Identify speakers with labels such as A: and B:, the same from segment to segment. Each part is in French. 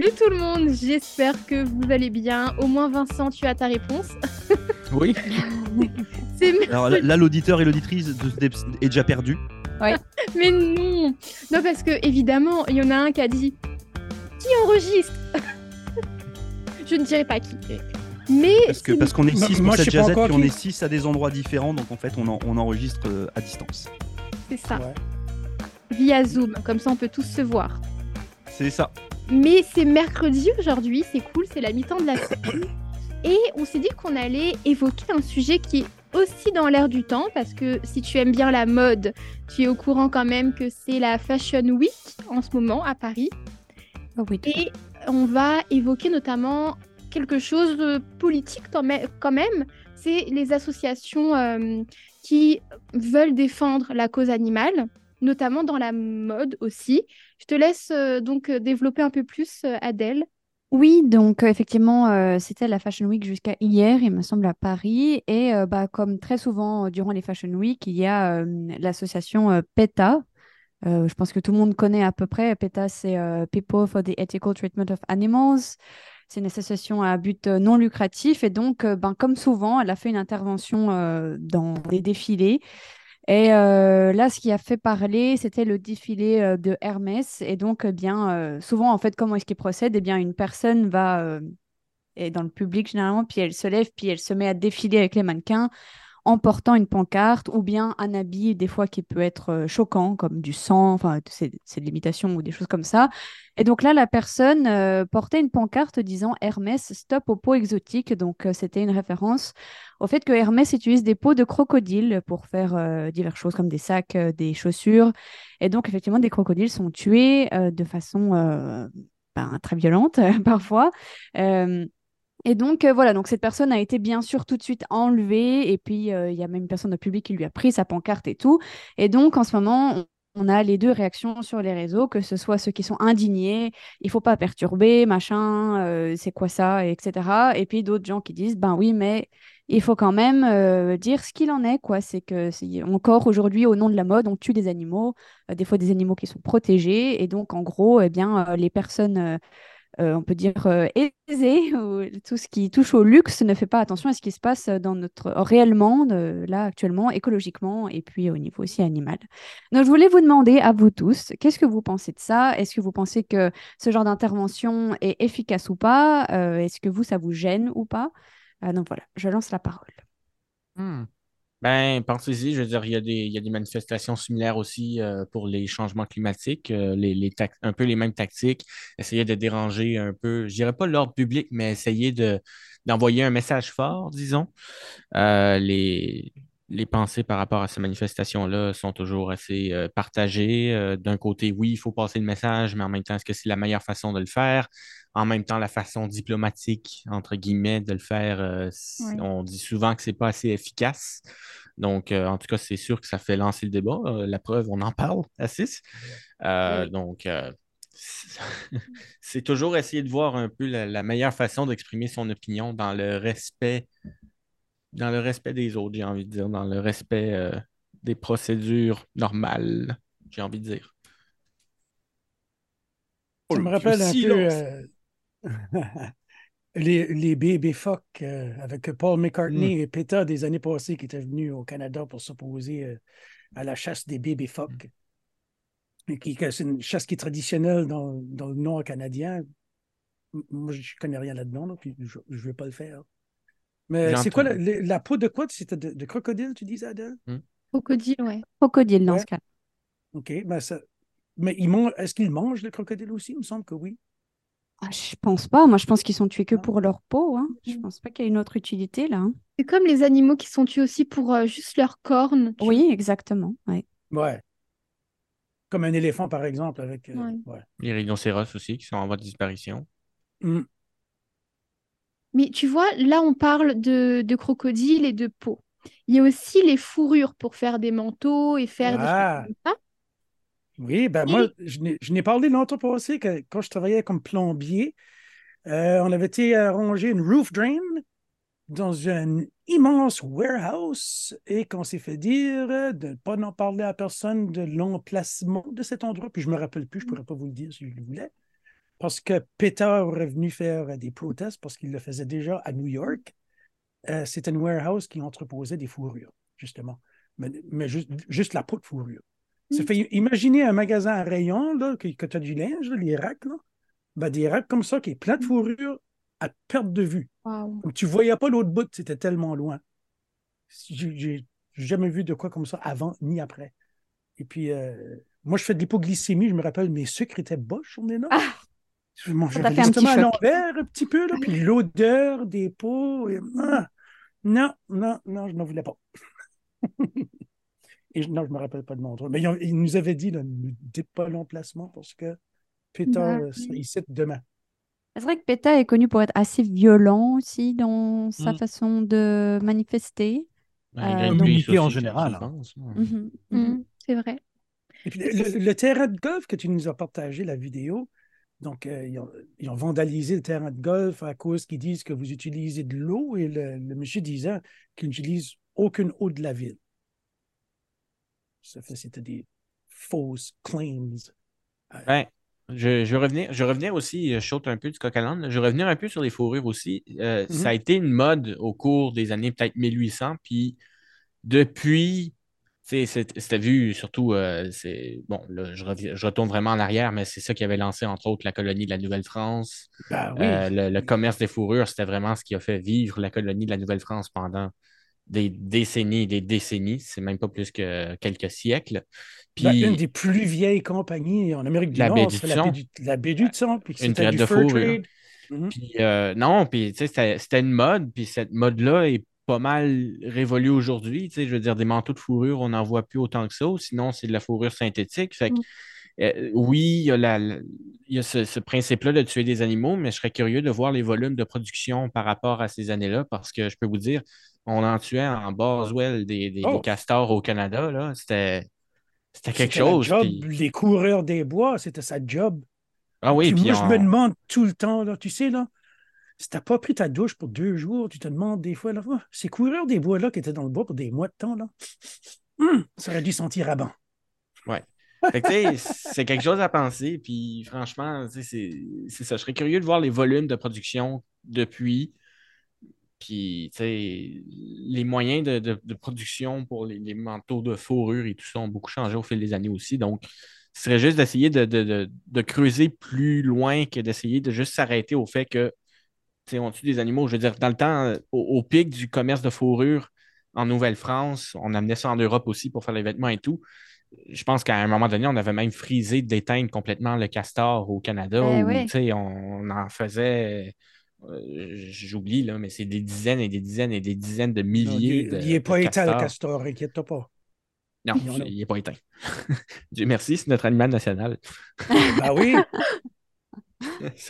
A: Salut tout le monde, j'espère que vous allez bien. Au moins Vincent, tu as ta réponse.
B: Oui. Alors là, l'auditeur et l'auditrice est déjà perdu.
A: Ouais. Mais non, non parce que évidemment, il y en a un qui a dit qui enregistre? je ne dirai pas qui. Mais
B: parce que parce qu'on est 6 pour cette jazette, puis on est 6 à des endroits différents, donc en fait on, on enregistre euh, à distance.
A: C'est ça. Via Zoom, comme ça on peut tous se voir.
B: C'est ça.
A: Mais c'est mercredi aujourd'hui, c'est cool, c'est la mi-temps de la semaine. Et on s'est dit qu'on allait évoquer un sujet qui est aussi dans l'air du temps, parce que si tu aimes bien la mode, tu es au courant quand même que c'est la Fashion Week en ce moment à Paris.
C: Oh oui,
A: Et on va évoquer notamment quelque chose de politique quand même, c'est les associations euh, qui veulent défendre la cause animale, notamment dans la mode aussi. Je te laisse euh, donc développer un peu plus, euh, Adèle.
C: Oui, donc effectivement, c'était la Fashion Week jusqu'à hier, il me semble, à Paris. Et bah, comme très souvent durant les Fashion Week, il y a l'association PETA. je pense que tout le monde connaît à peu près. PETA, c'est People for the Ethical Treatment of Animals. C'est une association à but non lucratif. Et donc, ben, comme souvent, elle a fait une intervention dans des défilés. Et là, ce qui a fait parler, c'était le défilé de Hermès. Et donc, eh bien, souvent, en fait, comment est-ce qu'il procède? Eh bien, une personne va est dans le public généralement, puis elle se lève, puis elle se met à défiler avec les mannequins en portant une pancarte ou bien un habit, des fois qui peut être euh, choquant, comme du sang, enfin, c'est de l'imitation ou des choses comme ça. Et donc là, la personne euh, portait une pancarte disant Hermès, stop aux peaux exotiques. Donc, euh, c'était une référence au fait que Hermès utilise des peaux de crocodile pour faire diverses choses comme des sacs, des chaussures. Et donc, effectivement, des crocodiles sont tués de façon ben, très violente parfois. Et donc, euh, voilà, donc cette personne a été bien sûr tout de suite enlevée. Et puis, euh, il y a même une personne au public qui lui a pris sa pancarte et tout. Et donc, en ce moment, on, a les deux réactions sur les réseaux, que ce soit ceux qui sont indignés, il faut pas perturber, machin, euh, c'est quoi ça, etc. Et puis d'autres gens qui disent, ben oui, mais il faut quand même dire ce qu'il en est, quoi. C'est que encore aujourd'hui, au nom de la mode, on tue des animaux, des fois des animaux qui sont protégés. Et donc, en gros, eh bien, les personnes euh, on peut dire, euh, aisé, ou tout ce qui touche au luxe ne fait pas attention à ce qui se passe dans notre réellement, là actuellement, écologiquement, et puis au niveau aussi animal. Donc je voulais vous demander à vous tous, qu'est-ce que vous pensez de ça? Est-ce que vous pensez que ce genre d'intervention est efficace ou pas? Euh, Est-ce que vous, ça vous gêne ou pas? Donc voilà, je lance la parole.
D: Hmm. Ben, pensez-y, je veux dire, il y a des, il y a des manifestations similaires aussi euh, pour les changements climatiques, euh, les, les un peu les mêmes tactiques, essayer de déranger un peu, je dirais pas l'ordre public, mais essayer de, d'envoyer un message fort, disons. Euh, les, les pensées par rapport à ces manifestations-là sont toujours assez partagées. D'un côté, oui, il faut passer le message, mais en même temps, est-ce que c'est la meilleure façon de le faire? En même temps, la façon diplomatique, entre guillemets, de le faire, on dit souvent que c'est pas assez efficace. Donc, en tout cas, c'est sûr que ça fait lancer le débat. la preuve, on en parle assez. Donc, c'est toujours essayer de voir un peu la meilleure façon d'exprimer son opinion dans le respect dans le respect des autres, j'ai envie de dire, dans le respect euh, des procédures normales, j'ai envie de dire.
E: Ça me rappelle un peu euh, les, les bébés phoques euh, avec Paul McCartney mm. et PETA des années passées qui étaient venus au Canada pour s'opposer à la chasse des bébés phoques. Qui, c'est une chasse qui est traditionnelle dans, le nord canadien. Moi, je ne connais rien là-dedans, puis je ne veux pas le faire. Mais c'est quoi la, peau de quoi? C'était de, crocodile, tu disais, Adèle?
A: Hmm. Crocodile, ouais.
C: Crocodile dans ce cas.
E: OK. Ben ça... Mais est-ce qu'ils mangent le crocodile aussi? Il me semble que oui.
C: Ah, je pense pas. Moi, je pense qu'ils sont tués que pour leur peau. Hein. Je hmm. pense pas qu'il y ait une autre utilité là. Hein.
A: C'est comme les animaux qui sont tués aussi pour euh, juste leurs cornes.
C: Oui, exactement. Ouais.
E: ouais. Comme un éléphant, par exemple, avec. Euh,
D: les rhinocéros aussi, qui sont en voie de disparition.
E: Hmm.
A: Mais tu vois, là, on parle de, de crocodile et de peau. Il y a aussi les fourrures pour faire des manteaux et faire des choses ah. comme ça.
E: Oui, ben moi, je n'ai parlé longtemps passé que quand je travaillais comme plombier, euh, on avait été arranger une roof drain dans un immense warehouse et qu'on s'est fait dire de ne pas en parler à personne de l'emplacement de cet endroit. Puis je ne me rappelle plus, je ne pourrais pas vous le dire si je le voulais. parce que PETA aurait venu faire des protestes parce qu'il le faisait déjà à New York. Euh, c'était une warehouse qui entreposait des fourrures, justement. Mais, juste, la peau de fourrure. Ça fait imaginer un magasin à rayon, là, que, tu as du linge, les racks, là. Ben, des racks comme ça qui est plein de mm. fourrure à perte de vue. tu ne voyais pas l'autre bout, c'était tellement loin. J'ai jamais vu de quoi comme ça avant ni après. Et puis, euh, moi, je fais de l'hypoglycémie, je me rappelle, mes sucres étaient bas on est là. Je mangeais justement à l'envers un petit peu, là, puis l'odeur des peaux. Ah, non, non, non, je n'en voulais pas. et non, je ne me rappelle pas de mon nom. Mais il, nous avait dit, ne dites pas l'emplacement parce que Peter bah, sera ici demain.
C: C'est vrai que PETA est connu pour être assez violent aussi dans sa mm. façon de manifester.
B: La euh, en général. Hein.
A: Mhm, mhm, c'est vrai.
E: Et puis, le, terrain de golf que tu nous as partagé, la vidéo, donc euh, ils, ont, vandalisé le terrain de golf à cause qu'ils disent que vous utilisez de l'eau et le, monsieur disait qu'il n'utilise aucune eau de la ville. Ça fait c'était des fausses claims.
D: Euh, je, je, revenir, je aussi, je saute un peu du coq à l'âne, je revenir un peu sur les fourrures aussi. Euh, ça a mhm. été une mode au cours des années peut-être 1800, puis depuis, c'était vu surtout, euh, c'est bon, là, je, je, retourne vraiment en arrière, mais c'est ça qui avait lancé entre autres la colonie de la Nouvelle-France.
E: Ben
D: euh, le, commerce des fourrures, c'était vraiment ce qui a fait vivre la colonie de la Nouvelle-France pendant des décennies des décennies, c'est même pas plus que quelques siècles.
E: Ben, une des plus vieilles compagnies en Amérique du Nord, c'est la, baie du Son. Puis une traite de fourrure.
D: Mhm. Puis euh, non, puis c'était une mode, puis cette mode-là est pas mal révolue aujourd'hui. Je veux dire, des manteaux de fourrure, on n'en voit plus autant que ça, sinon c'est de la fourrure synthétique. Fait mhm. Euh, oui, il y a, la, il y a ce, ce principe-là de tuer des animaux, mais je serais curieux de voir les volumes de production par rapport à ces années-là, parce que je peux vous dire, on en tuait en Boswell des, des, oh. castors au Canada. Là. C'était, c'était quelque chose.
E: Les coureurs des bois, c'était sa job.
D: Ah oui,
E: puis, moi, je me demande tout le temps, là, tu sais, là, si t'as pas pris ta douche pour deux jours, tu te demandes des fois, là, oh, ces coureurs des bois-là qui étaient dans le bois pour des mois de temps, là, hum, ça aurait dû sentir à bon.
D: Ouais. C'est quelque chose à penser. Puis franchement, c'est ça. Je serais curieux de voir les volumes de production depuis. Puis, les moyens de, production pour les, manteaux de fourrure et tout ça ont beaucoup changé au fil des années aussi. Donc, ce serait juste d'essayer de, creuser plus loin que d'essayer de juste s'arrêter au fait que, on tue des animaux. Je veux dire, dans le temps, au, pic du commerce de fourrure en Nouvelle-France, on amenait ça en Europe aussi pour faire les vêtements et tout. Je pense qu'à un moment donné, on avait même frisé d'éteindre complètement le castor au Canada.
C: Ben
D: on en faisait euh, j'oublie, là, mais c'est des dizaines et des dizaines et des dizaines de milliers
E: il, de. Il n'est pas éteint, le castor, inquiète-toi pas.
D: Non, il n'est pas éteint. Dieu merci, c'est notre animal national.
E: ben oui.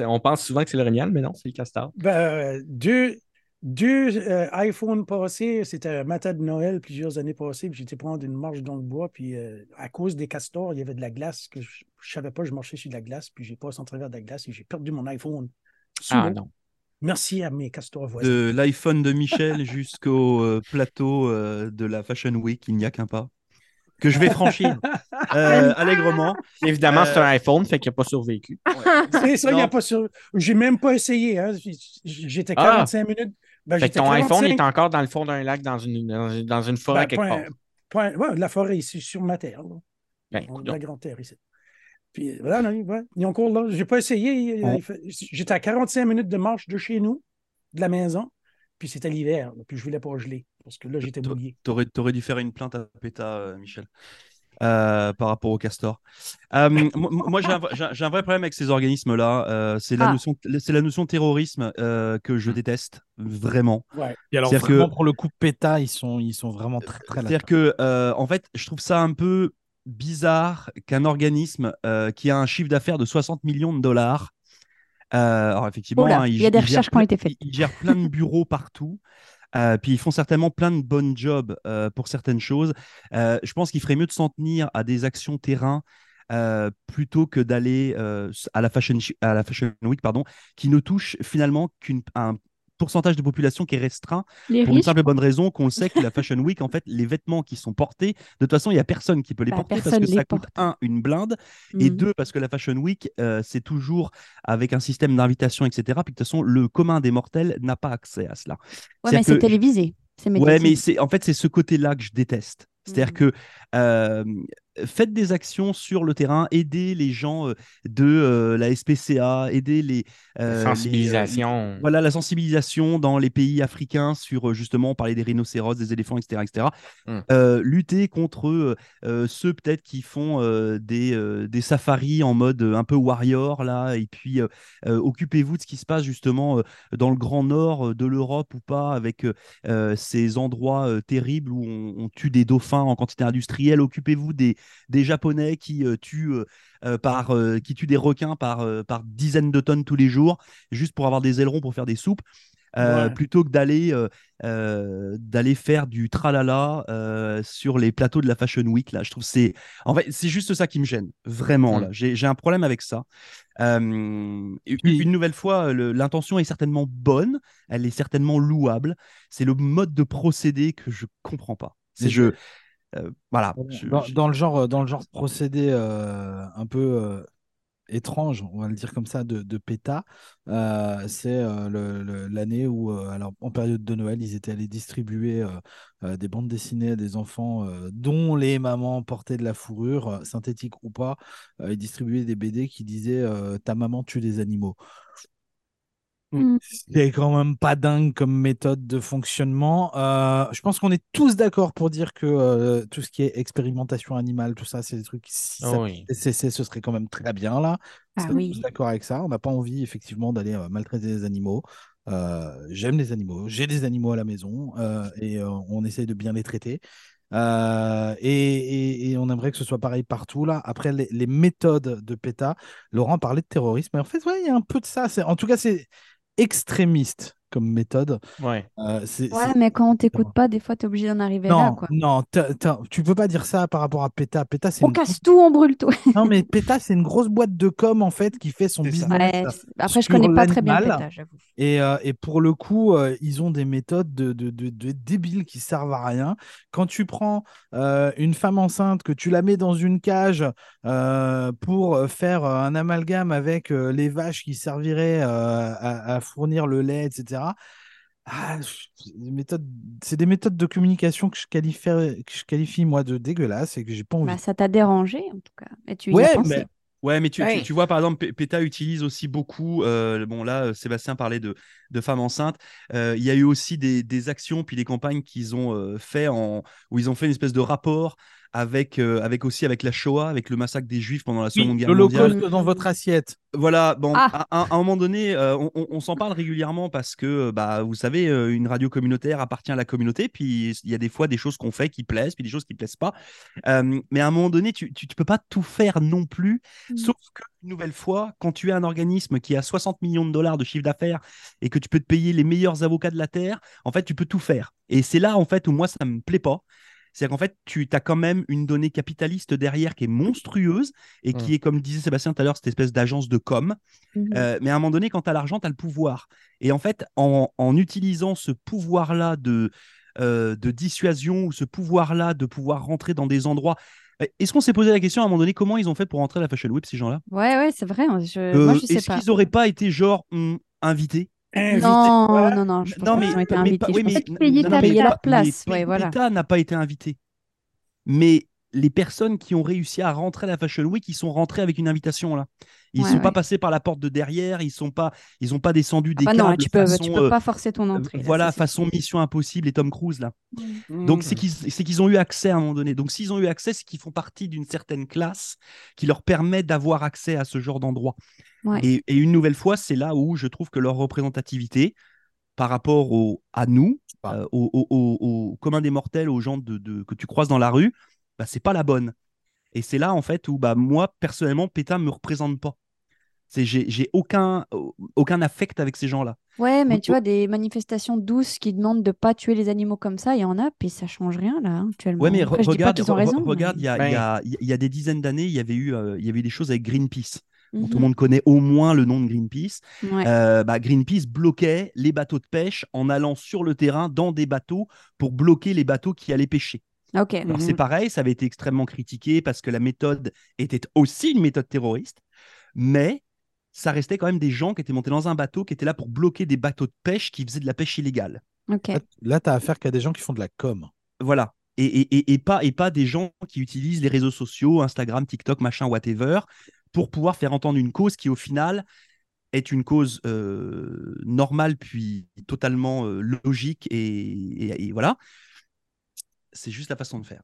D: On pense souvent que c'est le régnal, mais non, c'est le castor.
E: Ben, deux, deux euh, iPhones passés, c'était un matin de Noël plusieurs années passées, puis j'étais prendre une marche dans le bois, puis euh, à cause des castors, il y avait de la glace que je ne savais pas, je marchais sur de la glace, puis j'ai passé en travers de la glace et j'ai perdu mon iPhone.
D: Ah non.
E: Merci à mes castors voisins.
B: De l'iPhone de Michel jusqu'au euh, plateau euh, de la Fashion Week, il n'y a qu'un pas. Que je vais franchir euh, allègrement.
D: Évidemment, c'est un iPhone, fait qu'il n'a pas survécu.
E: C'est ça, il n'a pas sur... J'ai même pas essayé. Hein. J'étais 45 ah! minutes.
D: Ben, fait que ton iPhone est encore dans le fond d'un lac, dans une, dans une forêt ben, quelque
E: part. ouais, la forêt ici, sur ma terre. Ben, la grande terre ici. Puis voilà, ils ont cours là. Je n'ai pas essayé. J'étais à 45 minutes de marche de chez nous, de la maison. Puis c'était l'hiver. Puis je ne voulais pas geler. Parce que là, j'étais mouillé.
B: Tu aurais, dû faire une plainte à PETA, euh, Michel. Euh, par rapport au castor. Euh, moi, j'ai un, vrai problème avec ces organismes-là. c'est la, ah. notion, la notion de terrorisme que je déteste vraiment.
F: Ouais. Et alors, vraiment, pour le coup, PETA, ils sont, ils sont vraiment très, très
B: C'est-à-dire que, en fait, je trouve ça un peu bizarre qu'un organisme euh, qui a un chiffre d'affaires de 60 millions de dollars, euh, alors effectivement,
C: hein, il, y a des recherches qui ont été faites.
B: Ils gèrent plein de bureaux partout. Euh, puis ils font certainement plein de bonnes jobs pour certaines choses. je pense qu'il ferait mieux de s'en tenir à des actions terrain plutôt que d'aller à, la fashion, Week, pardon, qui ne touche finalement qu'un pourcentage de population qui est restreint
A: Les
B: pour une simple et bonne raison qu'on le sait que la Fashion Week, en fait, les vêtements qui sont portés, de toute façon, il n'y a personne qui peut les
C: Bah,
B: porter parce que ça coûte, un, une blinde, et
C: Mm.
B: deux, parce que la Fashion Week, euh, c'est toujours avec un système d'invitation, etc. Puis de toute façon, le commun des mortels n'a pas accès à cela.
C: Ouais, mais c'est
B: que-
C: télévisé.
B: Ouais, mais c'est en fait c'est ce côté-là que je déteste. C'est-à-dire
C: Mhm.
B: que euh, faites des actions sur le terrain, aidez les gens de la SPCA, aidez les, euh, les,
D: sensibilisation.
B: voilà la sensibilisation dans les pays africains sur justement on parlait des rhinocéros, des éléphants, etc., etc.
D: Mm.
B: Euh, lutter contre euh, ceux peut-être qui font des, des safaris en mode un peu warrior là, et puis occupez-vous de ce qui se passe justement dans le grand nord de l'Europe ou pas avec ces endroits terribles où on, on tue des dauphins en quantité industrielle. Occupez-vous des, des Japonais qui euh, tuent euh, euh, par euh, qui tuent des requins par par dizaines de tonnes tous les jours juste pour avoir des ailerons pour faire des soupes.
E: Ouais.
B: plutôt que d'aller d'aller faire du tralala sur les plateaux de la Fashion Week là je trouve c'est en fait c'est juste ça qui me gêne vraiment
D: Mm.
B: là j'ai j'ai un problème avec ça Euh, une, nouvelle fois l'intention est certainement bonne elle est certainement louable c'est le mode de procédé que je comprends pas c'est je euh, voilà
F: Dans,
B: je-
F: dans le genre, dans le genre procédé euh, un peu euh, étrange, on va le dire comme ça, de, de PETA, euh, c'est euh, l'année où, euh, alors, en période de Noël, ils étaient allés distribuer euh, euh, des bandes dessinées à des enfants euh, dont les mamans portaient de la fourrure, euh, synthétique ou pas. Euh, ils distribuaient des BD qui disaient euh, Ta maman tue des animaux.
A: Mm.
F: C'est quand même pas dingue comme méthode de fonctionnement. Euh, je pense qu'on est tous d'accord pour dire que euh, tout ce qui est expérimentation animale, tout ça, c'est des trucs. Si ça
D: oui.
F: ce serait quand même très bien là.
C: Ah
F: On est
C: oui.
F: tous d'accord avec ça. On n'a pas envie effectivement d'aller euh, maltraiter les animaux. Euh, J'aime les animaux. J'ai des animaux à la maison euh, et euh, on essaye de bien les traiter. Euh, et, et- et on aimerait que ce soit pareil partout là. Après les, les méthodes de PETA, Laurent parlait de terrorisme, mais en fait, ouais, il y a un peu de ça. C'est- En tout cas, c'est extrémiste comme méthode.
D: Ouais.
F: Euh,
C: Ouais, mais quand on t'écoute pas, des fois, t'es obligé d'en arriver là,
F: Non,
C: quoi.
F: non, t'as- t'as- tu peux pas dire ça par rapport à PETA. PETA, c'est
C: On
F: une...
C: casse tout, on brûle tout.
F: non, mais PETA, c'est une grosse boîte de com en fait qui fait son business.
C: Ouais, Après, je connais pas très bien. PETA, j'avoue.
F: Et, euh, et pour le coup, euh, ils ont des méthodes de, de, de- de débiles qui servent à rien. Quand tu prends euh, une femme enceinte, que tu la mets dans une cage euh, pour faire un amalgame avec euh, les vaches qui serviraient euh, à, à fournir le lait, etc. Ah, c'est des méthodes, de communication que je qualifie, que je qualifie moi de dégueulasses et que j'ai pas envie.
C: Bah, ça t'a dérangé, en tout cas. Et tu y
F: Ouais,
C: as pensé.
F: mais-
B: Ouais, mais tu, tu-
D: Ouais.
B: tu vois, par exemple, PETA utilise aussi beaucoup. euh, bon, là, euh, Sébastien parlait de, de femmes enceintes. Euh, il y a eu aussi des, des actions, puis des campagnes qu'ils ont euh, fait en, où ils ont fait une espèce de rapport avec, euh, avec aussi avec la Shoah, avec le massacre des Juifs pendant la Seconde Guerre mondiale.
F: L'Holocauste dans votre assiette.
B: Voilà, bon,
C: Ah.
B: à, à- à un moment donné, euh, on, on- on s'en parle régulièrement parce que, euh, bah, vous savez, une radio communautaire appartient à la communauté, puis il y a des fois des choses qu'on fait qui plaisent, puis des choses qui plaisent pas. Euh, mais à un moment donné, tu, tu, tu peux pas tout faire non plus,
A: Mm.
B: sauf que, une nouvelle fois, quand tu es un organisme qui a 60 millions de dollars de chiffre d'affaires et que tu peux te payer les meilleurs avocats de la Terre, en fait, tu peux tout faire. Et c'est là, en fait, où moi, ça me plaît pas. C'est-à-dire qu'en fait, tu as quand même une donnée capitaliste derrière qui est monstrueuse et qui
D: Mm.
B: est, comme disait Sébastien tout à l'heure, cette espèce d'agence de com.
C: Mhm.
B: Euh, mais à un moment donné, quand tu as l'argent, tu as le pouvoir. Et en fait, en, en utilisant ce pouvoir-là de, euh, de dissuasion ou ce pouvoir-là de pouvoir rentrer dans des endroits. Euh, Est-ce qu'on s'est posé la question à un moment donné comment ils ont fait pour rentrer à la Fashion Week, ces gens-là?
C: Ouais, ouais, c'est vrai. Je...
B: Euh,
C: Moi, je sais
B: Est-ce
C: pas.
B: qu'ils n'auraient pas été genre hum, invités?
E: Invité.
C: Non,
E: Voilà.
C: non, non, je pense
B: Non,
C: pas
B: mais-
C: qu'ils ont été
B: mais
C: invités. je pense
B: mais-
C: qu'ils
A: Peut-être payer
B: non,
A: ta
B: mais
C: payer
A: place.
C: leur place.
B: mais
C: Ouais, voilà.
B: L'État n'a pas été invité. Mais les personnes qui ont réussi à rentrer à la Fashion Week, ils sont rentrés avec une invitation là. Ils
C: Ouais,
B: sont pas passés par la porte de derrière, ils sont pas, ils ont pas descendu
C: Ah
B: des
C: bah non,
B: câbles
C: tu peux,
B: façon,
C: tu peux
B: euh,
C: pas forcer ton entrée. là,
B: voilà, façon
C: sûr.
B: Mission Impossible et Tom Cruise là.
E: Mm.
B: Donc c'est qu'ils c'est qu'ils ont eu accès à un moment donné. Donc s'ils ont eu accès, c'est qu'ils font partie d'une certaine classe qui leur permet d'avoir accès à ce genre d'endroit.
C: Ouais.
B: Et, et une nouvelle fois, c'est là où je trouve que leur représentativité par rapport au, à nous, euh, au, au, au- au commun des mortels, aux gens de, de- que tu croises dans la rue, bah, c'est pas la bonne. Et c'est là en fait où bah, moi personnellement, PETA me représente pas. C'est j'ai j'ai aucun aucun affect avec ces gens-là.
C: Ouais, mais tu vois, des manifestations douces qui demandent de pas tuer les animaux comme ça, il y en a, puis ça change rien là, hein, actuellement.
B: Ouais, mais
C: Après,
B: re-
C: je dis pas
B: regarde,
C: qu'ils ont
B: re-
C: raison.
B: regarde, il y a, il y a- il y a des dizaines d'années, il y avait eu, euh, il y avait eu des choses avec Greenpeace. tout le
C: Mhm.
B: monde connaît au moins le nom de Greenpeace,
C: Ouais.
B: euh, bah, Greenpeace bloquait les bateaux de pêche en allant sur le terrain dans des bateaux pour bloquer les bateaux qui allaient pêcher.
C: Ok.
B: Alors
E: Mhm.
B: c'est pareil, ça avait été extrêmement critiqué parce que la méthode était aussi une méthode terroriste, mais ça restait quand même des gens qui étaient montés dans un bateau qui étaient là pour bloquer des bateaux de pêche qui faisaient de la pêche illégale.
F: Là, là tu as affaire qu'à des gens qui font de la com.
B: Voilà. Et, et, et, et pas, et pas des gens qui utilisent les réseaux sociaux, Instagram, TikTok, machin, whatever, pour pouvoir faire entendre une cause qui, au final, est une cause euh, normale puis totalement euh, logique et, et- et voilà. C'est juste la façon de faire.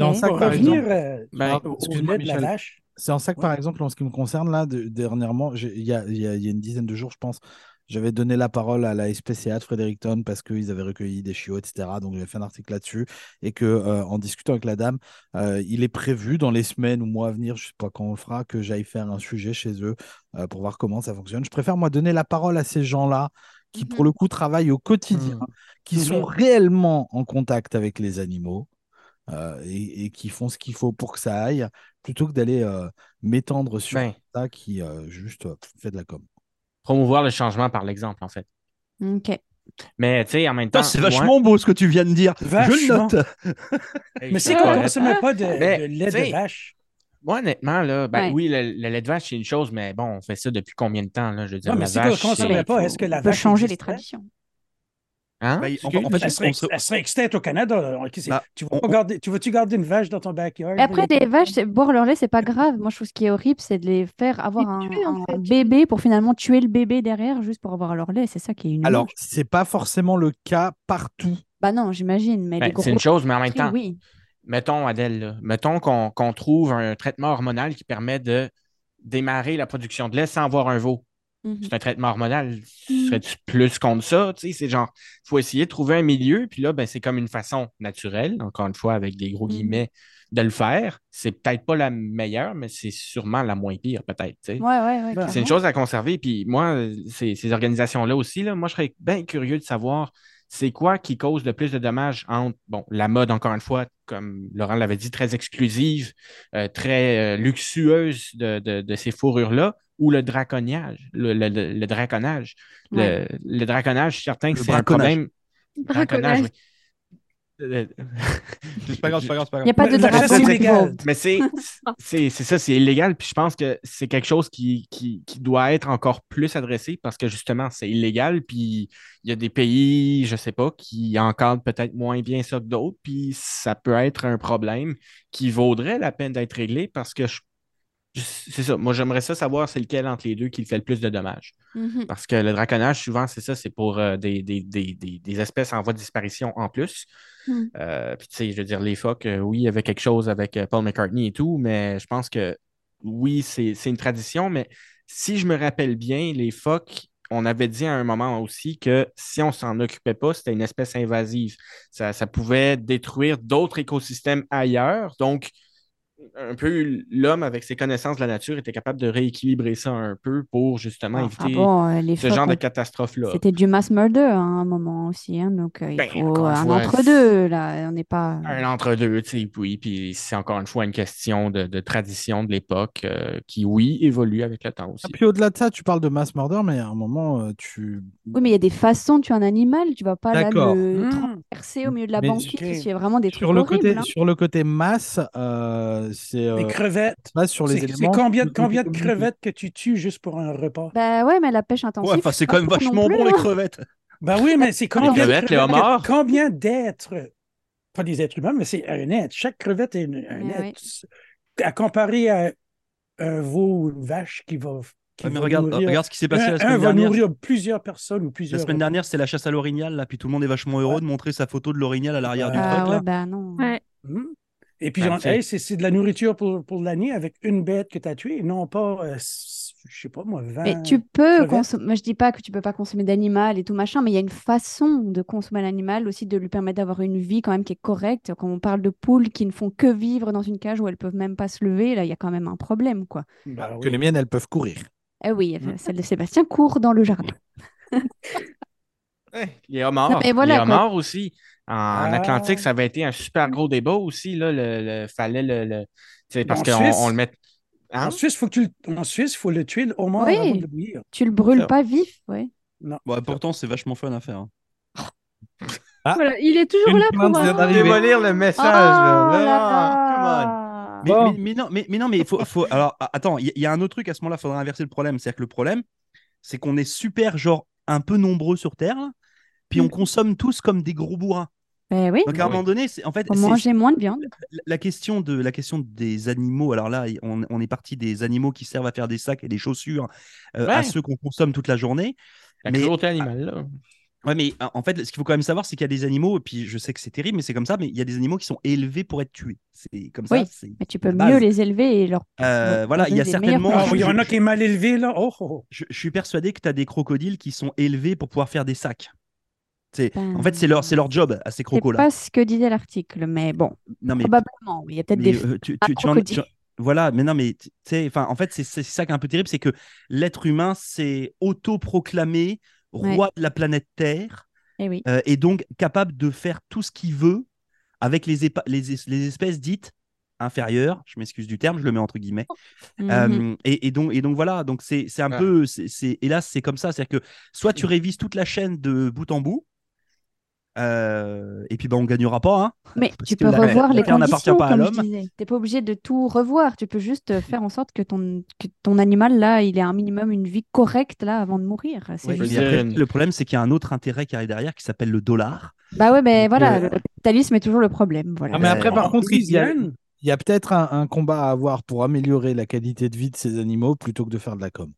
F: En ça que,
E: Pour
F: par
E: revenir
F: exemple-
E: euh,
F: excuse-moi,
E: vache,
F: C'est en ça que,
E: Ouais.
F: par exemple, en ce qui me concerne, là, de- dernièrement, j'ai- il y a, il y a- il y a une dizaine de jours, je pense, j'avais donné la parole à la SPCA de Fredericton parce qu'ils avaient recueilli des chiots, etc. Donc, j'avais fait un article là-dessus. Et que, euh, en discutant avec la dame, euh, il est prévu dans les semaines ou mois à venir, je sais pas quand on le fera, que j'aille faire un sujet chez eux euh, pour voir comment ça fonctionne. Je préfère, moi, donner la parole à ces gens-là qui, pour
A: Mhm.
F: le coup, travaillent au quotidien,
D: Mhm.
F: qui sont
E: Mhm.
F: réellement en contact avec les animaux. euh, et, et qui font ce qu'il faut pour que ça aille, plutôt que d'aller euh, m'étendre sur
D: Ben,
F: ça qui euh, juste euh, fait de la com.
D: promouvoir le changement par l'exemple, en fait.
C: Ok.
D: Mais tu sais, en même temps.
B: C'est vachement beau ce que tu viens de dire. Je le
E: Vachement.
B: note.
D: Hey,
E: Mais c'est qu'on ne consomme pas de,
D: Mais,
E: de lait de vache.
D: Moi, honnêtement, là, ben
C: Ouais.
D: oui, le, le lait de vache, c'est une chose, mais bon, on fait ça depuis combien de temps, là? Je veux dire,
E: Non, mais
D: la
E: si on ne pas, est-ce que la
C: On peut
E: vache
C: changer les traditions.
D: Hein?
B: Bah,
D: Excuse?
B: en- fait,
E: Elle serait,
B: on se-
E: elle serait extincte au Canada.
B: Bah,
E: tu, vas
B: on-
E: garder, tu vas-tu garder une vache dans ton backyard?
C: Et après, des vaches, c'est- boire leur lait, c'est pas grave. Moi, je trouve ce qui est horrible, c'est de les faire avoir un,
A: tuer, en
C: un
A: fait.
C: bébé pour finalement tuer le bébé derrière juste pour avoir leur lait. C'est ça qui est une
F: Alors, c'est pas forcément le cas partout.
C: Bah non, j'imagine. Mais
D: Ben, c'est une chose, mais en même temps,
C: oui.
D: Mettons, Adèle, là, mettons qu'on qu'on trouve un traitement hormonal qui permet de démarrer la production de lait sans avoir un veau.
C: Mhm.
D: C'est un traitement hormonal.
C: Mm.
D: Serais-tu plus contre ça? Tu sais, c'est genre, il faut essayer de trouver un milieu, puis là, ben, c'est comme une façon naturelle, encore une fois, avec des gros
C: Mhm.
D: guillemets, de le faire. C'est peut-être pas la meilleure, mais c'est sûrement la moins pire, peut-être. tu sais.
C: Ouais, ouais, ouais.
E: Ben,
D: C'est une chose à conserver. Puis moi, ces, ces organisations-là aussi, là, moi, je serais bien curieux de savoir c'est quoi qui cause le plus de dommages entre, bon, la mode, encore une fois, comme Laurent l'avait dit, très exclusive, euh, très euh, luxueuse de, de- de ces fourrures-là, ou le draconiage, le, le- le- le draconnage? Le-
C: Ouais.
D: Draconnage, certain que c'est un problème.
A: Braconnage.
D: oui.
B: C'est pas grave, c'est pas grave, c'est pas
C: Il n'y a pas de.
D: Mais c'est c'est c'est ça, c'est illégal. Puis je pense que c'est quelque chose qui, qui, qui doit être encore plus adressé parce que justement, c'est illégal. Puis il y a des pays, je sais pas, qui encadrent peut-être moins bien ça que d'autres. Puis ça peut être un problème qui vaudrait la peine d'être réglé parce que je- je- c'est ça. Moi, j'aimerais ça savoir c'est lequel entre les deux qui le fait le plus de dommages.
C: Mhm.
D: Parce que le draconnage, souvent, c'est ça, c'est pour euh, des, des, des, des, des espèces en voie de disparition en plus.
C: Mm.
D: Euh, puis, tu sais, je veux dire, les phoques, euh, oui, il y avait quelque chose avec Paul McCartney et tout, mais je pense que oui, c'est c'est une tradition, mais si je me rappelle bien, les phoques, on avait dit à un moment aussi que si on s'en occupait pas, c'était une espèce invasive. Ça, ça pouvait détruire d'autres écosystèmes ailleurs. Donc, un peu l'homme, avec ses connaissances de la nature, était capable de rééquilibrer ça un peu pour justement
C: Ah,
D: éviter
C: bon, euh, les
D: ce genre de catastrophe-là.
C: C'était du mass murder hein, à un moment aussi. hein, donc, euh, il
D: Ben,
C: faut un
D: fois,
C: entre-deux. Là, on n'est pas.
D: Un entre-deux, tu sais, oui, puis c'est encore une fois une question de, de tradition de l'époque euh, qui, oui, évolue avec le temps aussi.
F: Et puis au-delà de ça, tu parles de mass murder, mais à un moment, euh, tu.
C: Oui, mais il y a des façons de tuer un animal. Tu vas pas là le
E: Mmh.
C: transpercer au milieu de la
F: Mais
C: banquise.
E: ok.
C: C'est vraiment des trucs
F: Sur le,
C: horribles.
F: côté,
C: hein.
F: sur le côté masse, euh, c'est
E: Les
F: euh,
E: crevettes.
F: base sur les
E: C'est c'est
F: éléments.
E: combien,
F: de-
E: combien de
F: de-
E: crevettes que tu tues juste pour un repas?
C: Bah ouais, mais la pêche intensive.
B: Ouais, enfin, c'est
C: pas
B: quand même vachement
C: plus,
B: bon, les
C: hein.
B: crevettes.
E: Ben oui, mais c'est combien de
D: crevettes, les
E: crevettes
D: homards.
E: Combien d'êtres, pas des êtres humains, mais c'est un être. Chaque crevette est une- un
C: Mais
E: être. À comparer à un veau ou une vache qui va. qui
B: Ouais, mais regarde,
E: nourrir-
B: regarde ce qui s'est passé
E: un,
B: la
E: un
B: semaine
E: va
B: dernière.
E: nourrir plusieurs personnes ou
B: La
E: plusieurs.
B: semaine dernière, c'était la chasse à l'orignal, là, puis tout le monde est vachement heureux de montrer sa photo de l'orignal à l'arrière du
E: Ah,
B: truc,
C: Ah
B: là.
C: ouais, bah non.
A: Ouais.
E: Hmm. Et puis, hey, c'est de la nourriture pour, pour l'année avec une bête que tu as tuée, non pas, euh, je sais pas moi, 20.
C: Mais tu peux consommer. Je dis pas que tu peux pas consommer d'animal et tout machin, mais il y a une façon de consommer l'animal aussi, de lui permettre d'avoir une vie quand même qui est correcte. Quand on parle de poules qui ne font que vivre dans une cage où elles peuvent même pas se lever, là, il y a quand même un problème, quoi.
E: Ben
F: Que les miennes, elles peuvent courir.
C: Eh oui,
E: Mm.
C: celle de Sébastien court dans le jardin.
D: Ouais, homards,
C: Non, mais voilà,
D: les
C: quoi.
D: homards aussi. En
E: Ah.
D: Atlantique, ça avait été un super gros débat aussi. Là, le, le- fallait le. le- parce
E: En
D: qu'on
E: Suisse?
D: on le met. Hein?
E: En Suisse, faut que tu le... en Suisse, faut le tuer au moins
C: Oui.
E: avant de.
C: Tu le brûles pas vif, ouais.
B: Bon, pourtant, c'est vachement fun à faire. hein.
F: Ah.
A: Voilà, il est toujours
F: Une
A: là pour. euh.
D: Démolir le message,
C: Oh
D: là.
C: là
D: Ah.
B: Mais,
F: Bon.
B: mais, mais non, mais, mais non, mais il faut, faut. Alors, attends, il y, y a un autre truc à ce moment-là, il faudrait inverser le problème. C'est-à-dire que le problème, c'est qu'on est super, genre, un peu nombreux sur Terre, puis on
C: Mm.
B: consomme tous comme des gros bourrins.
C: Ben oui,
B: Donc, à un
D: Oui.
B: moment donné, c'est en fait.
C: manger moins de viande.
B: la- la question de la question des animaux alors là on, on est parti des animaux qui servent à faire des sacs et des chaussures euh, à ceux qu'on consomme toute la journée
D: La
B: Mais-
D: cruauté animale, là.
B: ouais mais en fait ce qu'il faut quand même savoir c'est qu'il y a des animaux et puis je sais que c'est terrible mais c'est comme ça mais il y a des animaux qui sont élevés pour être tués c'est comme ça
C: Oui.
B: c'est
C: Mais tu peux mieux les élever et leur.
B: Euh, voilà, il y a certainement-
C: produits.
E: il y en a qui est mal élevé, là. Oh, oh, oh.
B: je, je suis persuadé que tu as des crocodiles qui sont élevés pour pouvoir faire des sacs
C: Ben,
B: en fait c'est leur c'est leur job à ces
C: C'est
B: crocos là
C: pas ce que disait l'article, mais bon,
B: non mais
C: probablement. Il y a peut-être des.
B: euh, tu, tu- tu en-
C: crocodile.
B: tu- voilà, mais non, mais tu sais, enfin, en fait, c'est c'est ça qui est un peu terrible, c'est que l'être humain s'est autoproclamé roi de la planète Terre
C: Eh oui.
B: euh, et donc capable de faire tout ce qu'il veut avec les, les, es- les espèces dites inférieures. Je m'excuse du terme, je le mets entre guillemets.
C: Mhm.
B: Euh, et, et donc, et donc voilà, donc c'est c'est un
D: Ouais.
B: peu, c'est c'est- hélas, c'est comme ça, c'est-à-dire que soit tu révises toute la chaîne de bout en bout. Euh, et puis bah, on gagnera pas hein,
C: Mais tu peux
B: la-
C: revoir les conditions,
B: pas à
C: comme je
B: l'homme.
C: disais. Tu n'es pas obligé de tout revoir. Tu peux juste faire en sorte que ton, que ton animal, là, il ait un minimum une vie correcte, là, avant de mourir.
B: Ouais, après, le problème, c'est qu'il y a un autre intérêt qui arrive derrière qui s'appelle le dollar.
C: Bah ouais, mais voilà,
B: euh,
C: le capitalisme est toujours le problème. Voilà.
F: Ah, mais après,
B: Euh,
F: par
E: En
F: contre, il y a,
E: Louisiane,
F: il y a peut-être un, un combat à avoir pour améliorer la qualité de vie de ces animaux plutôt que de faire de la com.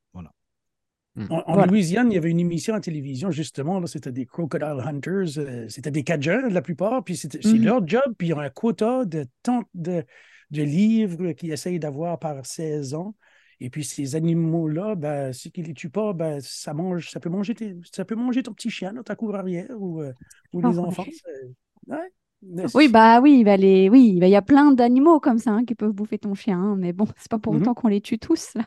F: Voilà.
E: En, en
C: Voilà.
E: Louisiane, il y avait une émission à télévision, justement, c'était des crocodile hunters, euh, c'était des Cajuns, la plupart, puis c'est
C: Mhm.
E: leur job, puis ils ont un quota de tant de, de livres qu'ils essayent d'avoir par saison. Et puis ces animaux-là, ben, si qu'ils les tuent pas, ben, ça mange, ça peut manger, tes- ça peut manger ton petit chien dans ta cour arrière ou, euh, ou les
C: Oh,
E: enfants.
C: oui.
E: ouais.
C: Bah oui, il va les... oui, bah, il y a plein d'animaux comme ça hein, qui peuvent bouffer ton chien, hein, mais bon, c'est pas pour
E: Mhm.
C: autant qu'on les tue tous. Là.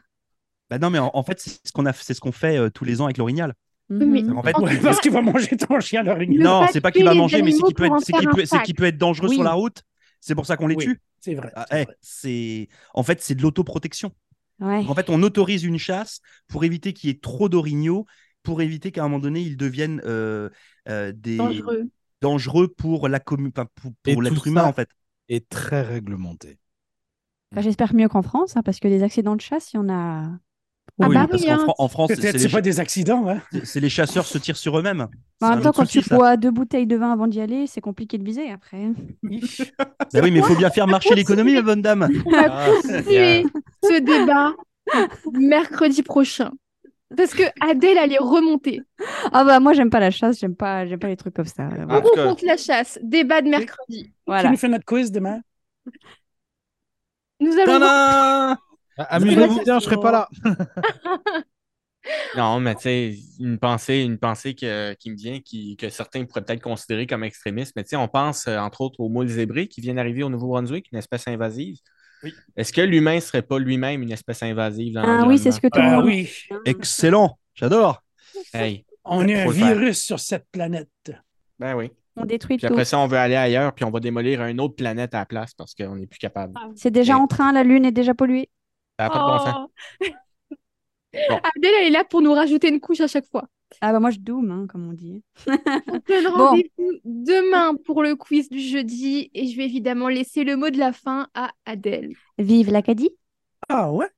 B: Bah non, mais en, en fait, c'est ce qu'on a, c'est ce qu'on fait euh, tous les ans avec l'orignal.
A: Oui, mais-
C: Mhm.
B: En fait,
E: Ouais, parce qu'il va manger ton chien l'orignal.
B: Non,
A: pas
B: c'est pas qu'il va
A: les
B: manger, mais c'est qu'il peut, être-
A: en
B: c'est qu'il
A: faire
B: peut, peut être dangereux
C: Oui.
B: sur la route. C'est pour ça qu'on les
E: Oui.
B: tue.
E: C'est vrai.
B: Ah,
E: c'est
B: eh,
E: vrai.
B: en fait, c'est de l'autoprotection.
C: Ouais.
B: En fait, on autorise une chasse pour éviter qu'il y ait trop d'orignaux, pour éviter qu'à un moment donné, ils deviennent euh, euh, des
A: Dangereux.
B: dangereux pour commu- enfin, pour,
F: Et
B: pour l'être humain en fait.
F: est très réglementé.
C: J'espère mieux qu'en France, hein, parce que des accidents de chasse, il y en a.
A: Ah
B: oui,
A: bah
B: parce
A: oui,
B: qu'en
A: hein.
B: Fran- France, c'est les,
E: pas des accidents. Hein?
B: c'est- les chasseurs se tirent sur eux-mêmes.
C: Bah, en même temps, quand
B: souci,
C: tu
B: ça.
C: bois deux bouteilles de vin avant d'y aller, c'est compliqué de viser après.
B: Bah oui, mais il faut bien faire marcher l'économie, ma bonne dame.
A: On va
D: Ah,
A: continuer ce débat mercredi prochain. Parce que Adèle allait remonter.
C: Ah bah moi j'aime pas la chasse, j'aime pas, j'aime pas les trucs comme ça.
D: Ah, cas-
A: contre la chasse Débat de mercredi.
E: Tu
C: Voilà.
E: nous fais notre quiz demain?
A: Nous allons voir-
B: Tadam
F: Ah, Amusez-vous bien, je serai pas là.
D: Non, mais tu sais, une pensée, une pensée que- qui me vient, qui, que certains pourraient peut-être considérer comme extrémiste, mais tu sais, on pense euh, entre autres aux moules zébrés qui viennent d'arriver au Nouveau-Brunswick, une espèce invasive.
B: Oui.
D: Est-ce que l'humain serait pas lui-même une espèce invasive dans
C: Ah oui, c'est ce que tout le
E: Ah
C: monde
E: oui,
B: Excellent, j'adore.
D: Hey,
E: on est un
D: faire.
E: virus sur cette planète.
D: ben oui.
C: On détruit
D: Puis
C: tout.
D: après ça, on veut aller ailleurs, puis on va démolir une autre planète à la place parce qu'on n'est plus capable.
C: C'est déjà
D: Et-
C: en train, la Lune est déjà polluée.
D: Ça n'a pas de bon sens.
A: Oh.
D: Bon.
A: Adèle, elle est là pour nous rajouter une couche à chaque fois.
C: Ah bah moi je doom, hein, comme on dit.
A: On donne
C: Bon.
A: rendez-vous demain pour le quiz du jeudi et je vais évidemment laisser le mot de la fin à Adèle.
C: Vive l'Acadie.
E: Ah ouais?